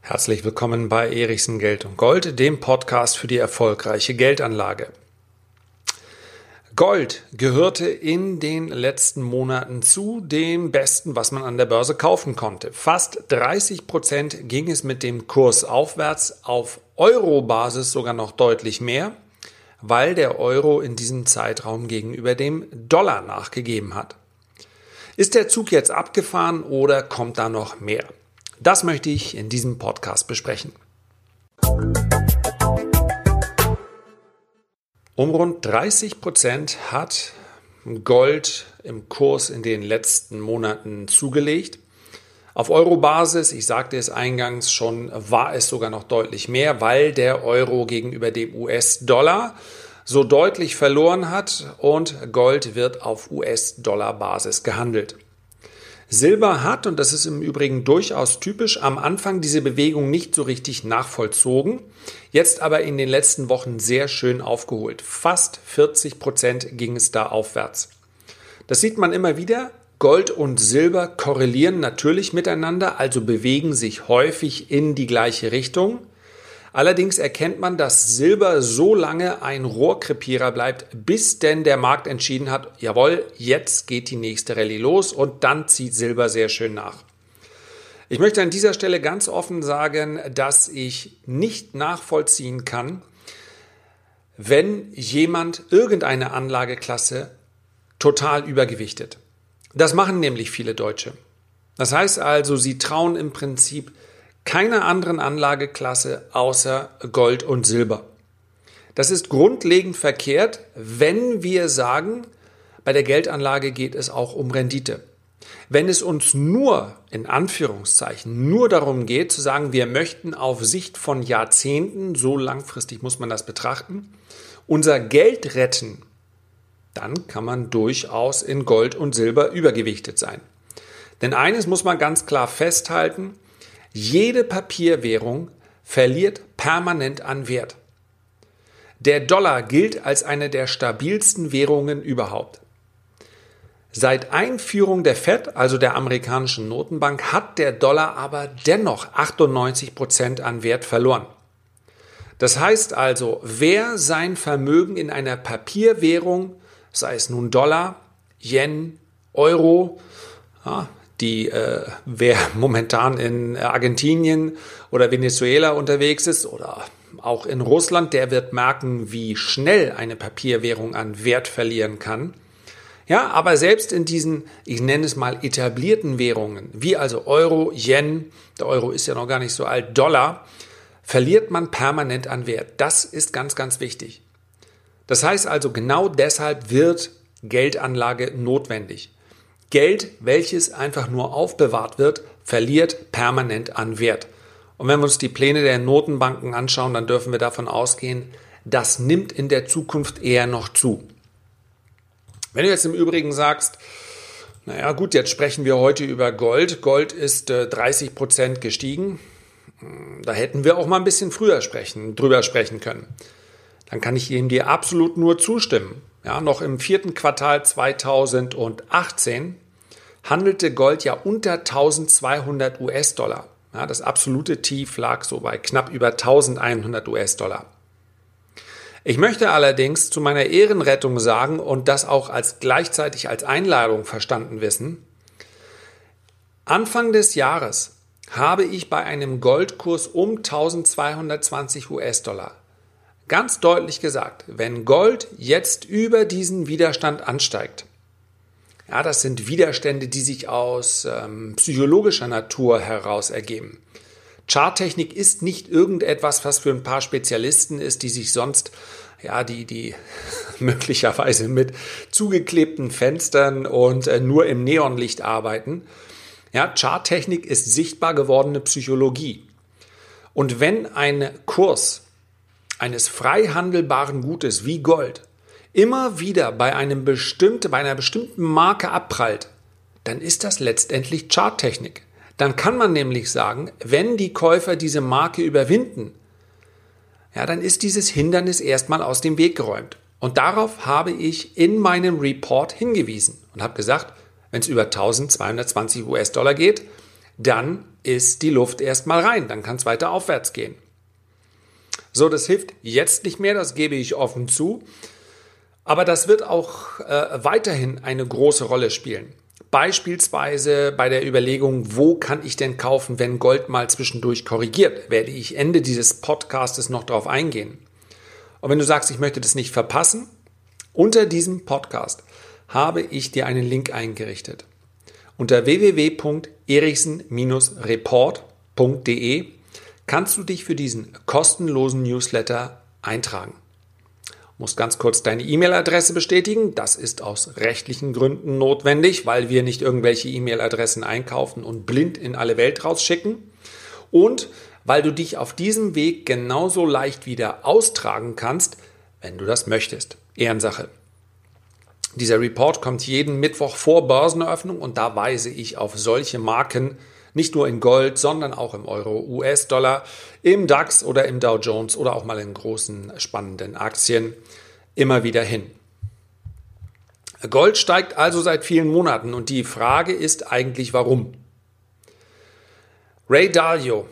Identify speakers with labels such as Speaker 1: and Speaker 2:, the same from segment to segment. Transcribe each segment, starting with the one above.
Speaker 1: Herzlich willkommen bei Erichsen Geld und Gold, dem Podcast für die erfolgreiche Geldanlage. Gold gehörte in den letzten Monaten zu dem Besten, was man an der Börse kaufen konnte. Fast 30 Prozent ging es mit dem Kurs aufwärts, auf Euro-Basis sogar noch deutlich mehr, weil der Euro in diesem Zeitraum gegenüber dem Dollar nachgegeben hat. Ist der Zug jetzt abgefahren oder kommt da noch mehr? Das möchte ich in diesem Podcast besprechen. Um rund 30 Prozent hat Gold im Kurs in den letzten Monaten zugelegt. Auf Euro-Basis, ich sagte es eingangs schon, war es sogar noch deutlich mehr, weil der Euro gegenüber dem US-Dollar so deutlich verloren hat und Gold wird auf US-Dollar-Basis gehandelt. Silber hat, und das ist im Übrigen durchaus typisch, am Anfang diese Bewegung nicht so richtig nachvollzogen, jetzt aber in den letzten Wochen sehr schön aufgeholt. Fast 40 Prozent ging es da aufwärts. Das sieht man immer wieder. Gold und Silber korrelieren natürlich miteinander, also bewegen sich häufig in die gleiche Richtung. Allerdings erkennt man, dass Silber so lange ein Rohrkrepierer bleibt, bis denn der Markt entschieden hat, jawohl, jetzt geht die nächste Rallye los und dann zieht Silber sehr schön nach. Ich möchte an dieser Stelle ganz offen sagen, dass ich nicht nachvollziehen kann, wenn jemand irgendeine Anlageklasse total übergewichtet. Das machen nämlich viele Deutsche. Das heißt also, sie trauen im Prinzip keiner anderen Anlageklasse außer Gold und Silber. Das ist grundlegend verkehrt, wenn wir sagen, bei der Geldanlage geht es auch um Rendite. Wenn es uns nur, in Anführungszeichen, nur darum geht zu sagen, wir möchten auf Sicht von Jahrzehnten, so langfristig muss man das betrachten, unser Geld retten, dann kann man durchaus in Gold und Silber übergewichtet sein. Denn eines muss man ganz klar festhalten, jede Papierwährung verliert permanent an Wert. Der Dollar gilt als eine der stabilsten Währungen überhaupt. Seit Einführung der Fed, also der amerikanischen Notenbank, hat der Dollar aber dennoch 98 Prozent an Wert verloren. Das heißt also, wer sein Vermögen in einer Papierwährung, sei es nun Dollar, Yen, Euro, ja, die, äh, wer momentan in Argentinien oder Venezuela unterwegs ist oder auch in Russland, der wird merken, wie schnell eine Papierwährung an Wert verlieren kann. Ja, aber selbst in diesen, ich nenne es mal etablierten Währungen, wie also Euro, Yen, der Euro ist ja noch gar nicht so alt, Dollar, verliert man permanent an Wert. Das ist ganz, ganz wichtig. Das heißt also, genau deshalb wird Geldanlage notwendig. Geld, welches einfach nur aufbewahrt wird, verliert permanent an Wert. Und wenn wir uns die Pläne der Notenbanken anschauen, dann dürfen wir davon ausgehen, das nimmt in der Zukunft eher noch zu. Wenn du jetzt im Übrigen sagst, naja gut, jetzt sprechen wir heute über Gold. Gold ist äh, 30 Prozent gestiegen. Da hätten wir auch mal ein bisschen früher sprechen, drüber sprechen können. Dann kann ich Ihnen dir absolut nur zustimmen. Ja, noch im vierten Quartal 2018 handelte Gold ja unter 1200 US-Dollar. Ja, das absolute Tief lag so bei knapp über 1100 US-Dollar. Ich möchte allerdings zu meiner Ehrenrettung sagen und das auch als gleichzeitig als Einladung verstanden wissen. Anfang des Jahres habe ich bei einem Goldkurs um 1220 US-Dollar Ganz deutlich gesagt, wenn Gold jetzt über diesen Widerstand ansteigt, ja, das sind Widerstände, die sich aus ähm, psychologischer Natur heraus ergeben. Charttechnik ist nicht irgendetwas, was für ein paar Spezialisten ist, die sich sonst, ja, die, die möglicherweise mit zugeklebten Fenstern und äh, nur im Neonlicht arbeiten. Ja, Charttechnik ist sichtbar gewordene Psychologie. Und wenn ein Kurs eines frei handelbaren Gutes wie Gold immer wieder bei, einem bestimmte, bei einer bestimmten Marke abprallt, dann ist das letztendlich Charttechnik. Dann kann man nämlich sagen, wenn die Käufer diese Marke überwinden, ja, dann ist dieses Hindernis erstmal aus dem Weg geräumt. Und darauf habe ich in meinem Report hingewiesen und habe gesagt, Wenn es über 1220 US-Dollar geht, dann ist die Luft erstmal rein, dann kann es weiter aufwärts gehen. So, das hilft jetzt nicht mehr, das gebe ich offen zu. Aber das wird auch äh, weiterhin eine große Rolle spielen. Beispielsweise bei der Überlegung, wo kann ich denn kaufen, wenn Gold mal zwischendurch korrigiert, werde ich Ende dieses Podcastes noch darauf eingehen. Und wenn du sagst, ich möchte das nicht verpassen, unter diesem Podcast habe ich dir einen Link eingerichtet. Unter www.erichsen-report.de kannst du dich für diesen kostenlosen Newsletter eintragen. Du musst ganz kurz deine E-Mail-Adresse bestätigen. Das ist aus rechtlichen Gründen notwendig, weil wir nicht irgendwelche E-Mail-Adressen einkaufen und blind in alle Welt rausschicken. Und weil du dich auf diesem Weg genauso leicht wieder austragen kannst, wenn du das möchtest. Ehrensache. Dieser Report kommt jeden Mittwoch vor Börseneröffnung und da weise ich auf solche Marken nicht nur in Gold, sondern auch im Euro, US-Dollar, im DAX oder im Dow Jones oder auch mal in großen spannenden Aktien immer wieder hin. Gold steigt also seit vielen Monaten und die Frage ist eigentlich warum. Ray Dalio,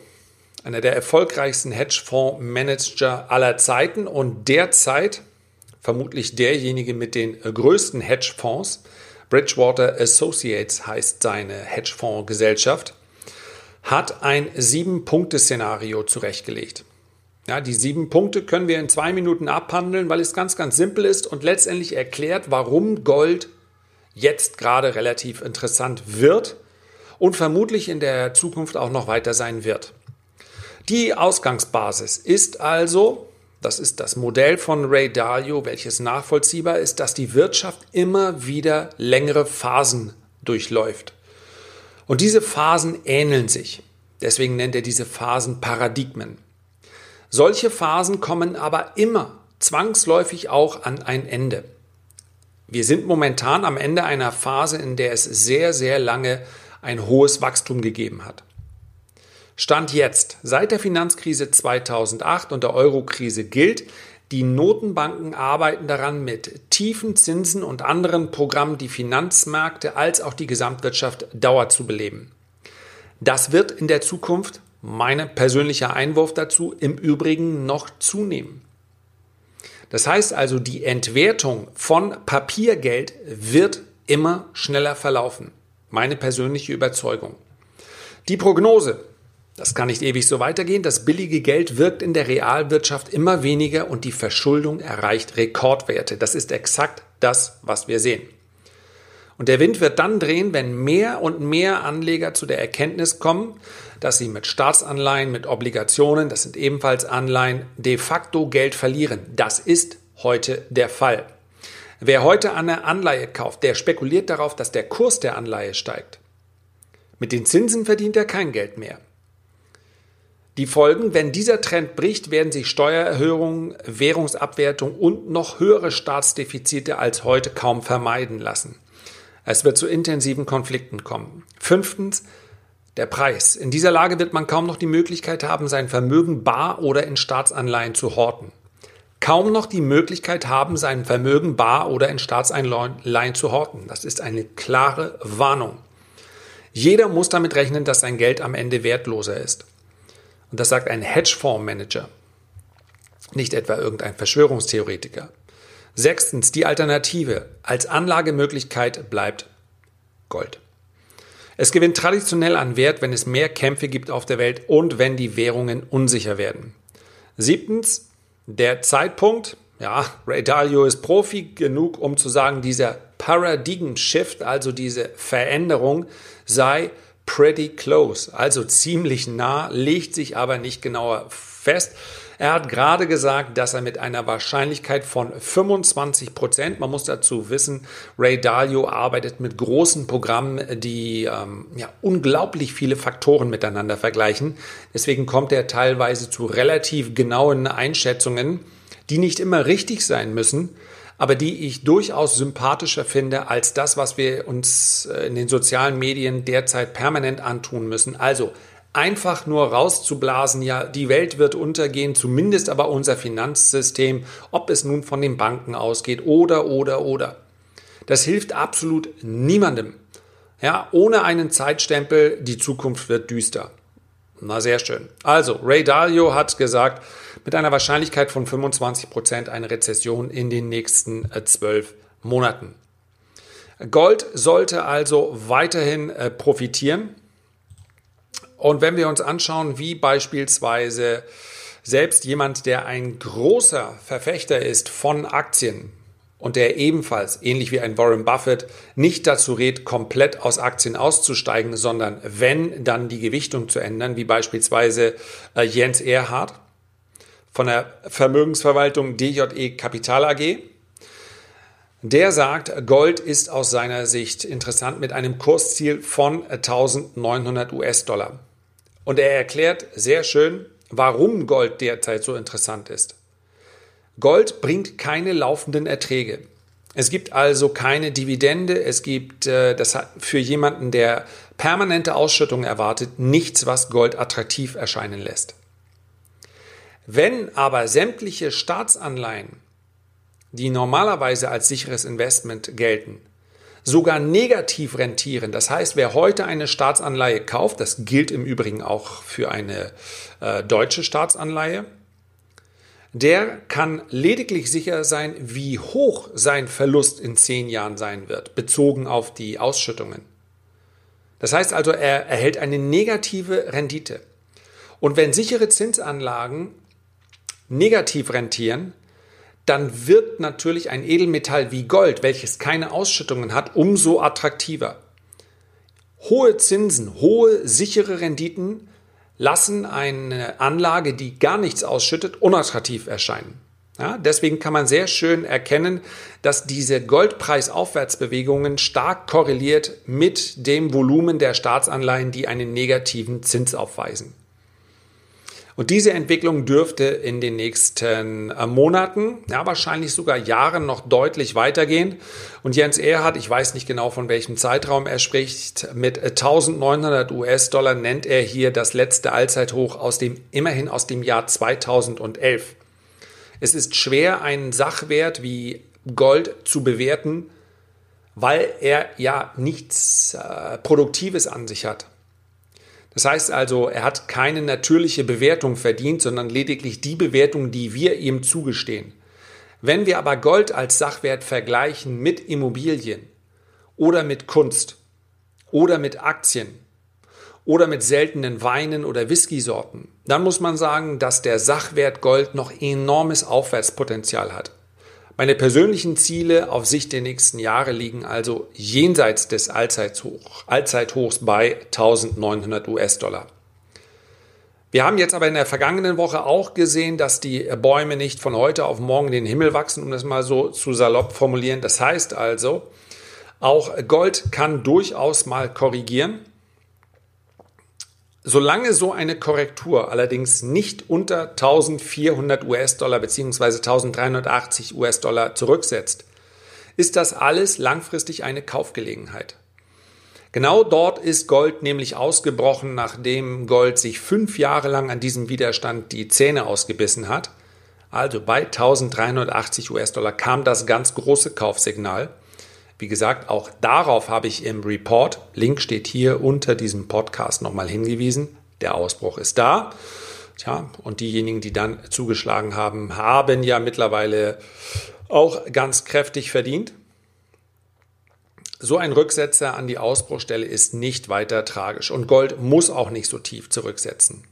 Speaker 1: einer der erfolgreichsten Hedgefondsmanager aller Zeiten und derzeit vermutlich derjenige mit den größten Hedgefonds. Bridgewater Associates heißt seine Hedgefondsgesellschaft, hat ein Sieben-Punkte-Szenario zurechtgelegt. Ja, die sieben Punkte können wir in zwei Minuten abhandeln, weil es ganz, ganz simpel ist und letztendlich erklärt, warum Gold jetzt gerade relativ interessant wird und vermutlich in der Zukunft auch noch weiter sein wird. Die Ausgangsbasis ist also das ist das Modell von Ray Dalio, welches nachvollziehbar ist, dass die Wirtschaft immer wieder längere Phasen durchläuft. Und diese Phasen ähneln sich. Deswegen nennt er diese Phasen Paradigmen. Solche Phasen kommen aber immer zwangsläufig auch an ein Ende. Wir sind momentan am Ende einer Phase, in der es sehr, sehr lange ein hohes Wachstum gegeben hat. Stand jetzt, seit der Finanzkrise 2008 und der Eurokrise gilt, die Notenbanken arbeiten daran, mit tiefen Zinsen und anderen Programmen die Finanzmärkte als auch die Gesamtwirtschaft dauer zu beleben. Das wird in der Zukunft, mein persönlicher Einwurf dazu, im Übrigen noch zunehmen. Das heißt also, die Entwertung von Papiergeld wird immer schneller verlaufen. Meine persönliche Überzeugung. Die Prognose das kann nicht ewig so weitergehen. Das billige Geld wirkt in der Realwirtschaft immer weniger und die Verschuldung erreicht Rekordwerte. Das ist exakt das, was wir sehen. Und der Wind wird dann drehen, wenn mehr und mehr Anleger zu der Erkenntnis kommen, dass sie mit Staatsanleihen, mit Obligationen, das sind ebenfalls Anleihen, de facto Geld verlieren. Das ist heute der Fall. Wer heute eine Anleihe kauft, der spekuliert darauf, dass der Kurs der Anleihe steigt. Mit den Zinsen verdient er kein Geld mehr. Die Folgen, wenn dieser Trend bricht, werden sich Steuererhöhungen, Währungsabwertung und noch höhere Staatsdefizite als heute kaum vermeiden lassen. Es wird zu intensiven Konflikten kommen. Fünftens, der Preis. In dieser Lage wird man kaum noch die Möglichkeit haben, sein Vermögen bar oder in Staatsanleihen zu horten. Kaum noch die Möglichkeit haben, sein Vermögen bar oder in Staatsanleihen zu horten. Das ist eine klare Warnung. Jeder muss damit rechnen, dass sein Geld am Ende wertloser ist. Und das sagt ein Hedgefondsmanager, nicht etwa irgendein Verschwörungstheoretiker. Sechstens, die Alternative als Anlagemöglichkeit bleibt Gold. Es gewinnt traditionell an Wert, wenn es mehr Kämpfe gibt auf der Welt und wenn die Währungen unsicher werden. Siebtens, der Zeitpunkt, ja, Ray Dalio ist Profi genug, um zu sagen, dieser Paradigm Shift, also diese Veränderung, sei pretty close, also ziemlich nah, legt sich aber nicht genauer fest. Er hat gerade gesagt, dass er mit einer Wahrscheinlichkeit von 25 Prozent, man muss dazu wissen, Ray Dalio arbeitet mit großen Programmen, die ähm, ja, unglaublich viele Faktoren miteinander vergleichen. Deswegen kommt er teilweise zu relativ genauen Einschätzungen, die nicht immer richtig sein müssen, aber die ich durchaus sympathischer finde als das, was wir uns äh, in den sozialen Medien derzeit permanent antun müssen. Also einfach nur rauszublasen, ja, die Welt wird untergehen, zumindest aber unser Finanzsystem, ob es nun von den Banken ausgeht oder, oder, oder. Das hilft absolut niemandem. Ja, ohne einen Zeitstempel, die Zukunft wird düster. Na, sehr schön. Also, Ray Dalio hat gesagt, mit einer Wahrscheinlichkeit von 25 Prozent eine Rezession in den nächsten äh, zwölf Monaten. Gold sollte also weiterhin äh, profitieren. Und wenn wir uns anschauen, wie beispielsweise selbst jemand, der ein großer Verfechter ist von Aktien, und der ebenfalls, ähnlich wie ein Warren Buffett, nicht dazu rät, komplett aus Aktien auszusteigen, sondern wenn, dann die Gewichtung zu ändern, wie beispielsweise äh, Jens Erhardt von der Vermögensverwaltung DJE Kapital AG. Der sagt, Gold ist aus seiner Sicht interessant mit einem Kursziel von 1900 US-Dollar. Und er erklärt sehr schön, warum Gold derzeit so interessant ist. Gold bringt keine laufenden Erträge. Es gibt also keine Dividende, es gibt äh, das für jemanden, der permanente Ausschüttung erwartet, nichts, was Gold attraktiv erscheinen lässt. Wenn aber sämtliche Staatsanleihen, die normalerweise als sicheres Investment gelten, sogar negativ rentieren. Das heißt, wer heute eine Staatsanleihe kauft, das gilt im Übrigen auch für eine äh, deutsche Staatsanleihe, der kann lediglich sicher sein, wie hoch sein Verlust in zehn Jahren sein wird, bezogen auf die Ausschüttungen. Das heißt also, er erhält eine negative Rendite. Und wenn sichere Zinsanlagen negativ rentieren, dann wird natürlich ein Edelmetall wie Gold, welches keine Ausschüttungen hat, umso attraktiver. Hohe Zinsen, hohe sichere Renditen lassen eine Anlage, die gar nichts ausschüttet, unattraktiv erscheinen. Ja, deswegen kann man sehr schön erkennen, dass diese Goldpreisaufwärtsbewegungen stark korreliert mit dem Volumen der Staatsanleihen, die einen negativen Zins aufweisen. Und diese Entwicklung dürfte in den nächsten äh, Monaten, ja wahrscheinlich sogar Jahren noch deutlich weitergehen. Und Jens Erhardt, ich weiß nicht genau von welchem Zeitraum er spricht, mit 1900 US-Dollar nennt er hier das letzte Allzeithoch aus dem, immerhin aus dem Jahr 2011. Es ist schwer, einen Sachwert wie Gold zu bewerten, weil er ja nichts äh, Produktives an sich hat. Das heißt also, er hat keine natürliche Bewertung verdient, sondern lediglich die Bewertung, die wir ihm zugestehen. Wenn wir aber Gold als Sachwert vergleichen mit Immobilien oder mit Kunst oder mit Aktien oder mit seltenen Weinen oder Whiskysorten, dann muss man sagen, dass der Sachwert Gold noch enormes Aufwärtspotenzial hat. Meine persönlichen Ziele auf Sicht der nächsten Jahre liegen also jenseits des Allzeithoch, Allzeithochs bei 1900 US-Dollar. Wir haben jetzt aber in der vergangenen Woche auch gesehen, dass die Bäume nicht von heute auf morgen den Himmel wachsen, um das mal so zu salopp formulieren. Das heißt also, auch Gold kann durchaus mal korrigieren. Solange so eine Korrektur allerdings nicht unter 1400 US-Dollar bzw. 1380 US-Dollar zurücksetzt, ist das alles langfristig eine Kaufgelegenheit. Genau dort ist Gold nämlich ausgebrochen, nachdem Gold sich fünf Jahre lang an diesem Widerstand die Zähne ausgebissen hat. Also bei 1380 US-Dollar kam das ganz große Kaufsignal. Wie gesagt, auch darauf habe ich im Report, Link steht hier unter diesem Podcast nochmal hingewiesen. Der Ausbruch ist da. Tja, und diejenigen, die dann zugeschlagen haben, haben ja mittlerweile auch ganz kräftig verdient. So ein Rücksetzer an die Ausbruchstelle ist nicht weiter tragisch und Gold muss auch nicht so tief zurücksetzen.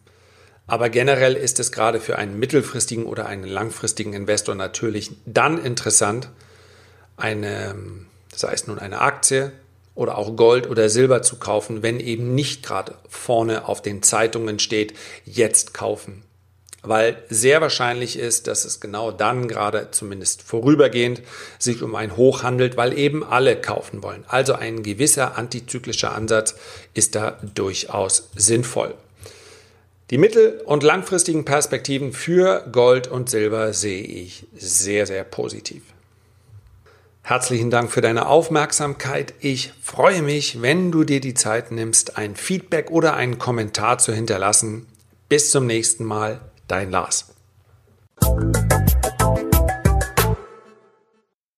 Speaker 1: Aber generell ist es gerade für einen mittelfristigen oder einen langfristigen Investor natürlich dann interessant, eine sei es nun eine Aktie oder auch Gold oder Silber zu kaufen, wenn eben nicht gerade vorne auf den Zeitungen steht, jetzt kaufen. Weil sehr wahrscheinlich ist, dass es genau dann gerade zumindest vorübergehend sich um ein Hoch handelt, weil eben alle kaufen wollen. Also ein gewisser antizyklischer Ansatz ist da durchaus sinnvoll. Die mittel- und langfristigen Perspektiven für Gold und Silber sehe ich sehr, sehr positiv. Herzlichen Dank für deine Aufmerksamkeit. Ich freue mich, wenn du dir die Zeit nimmst, ein Feedback oder einen Kommentar zu hinterlassen. Bis zum nächsten Mal, dein Lars.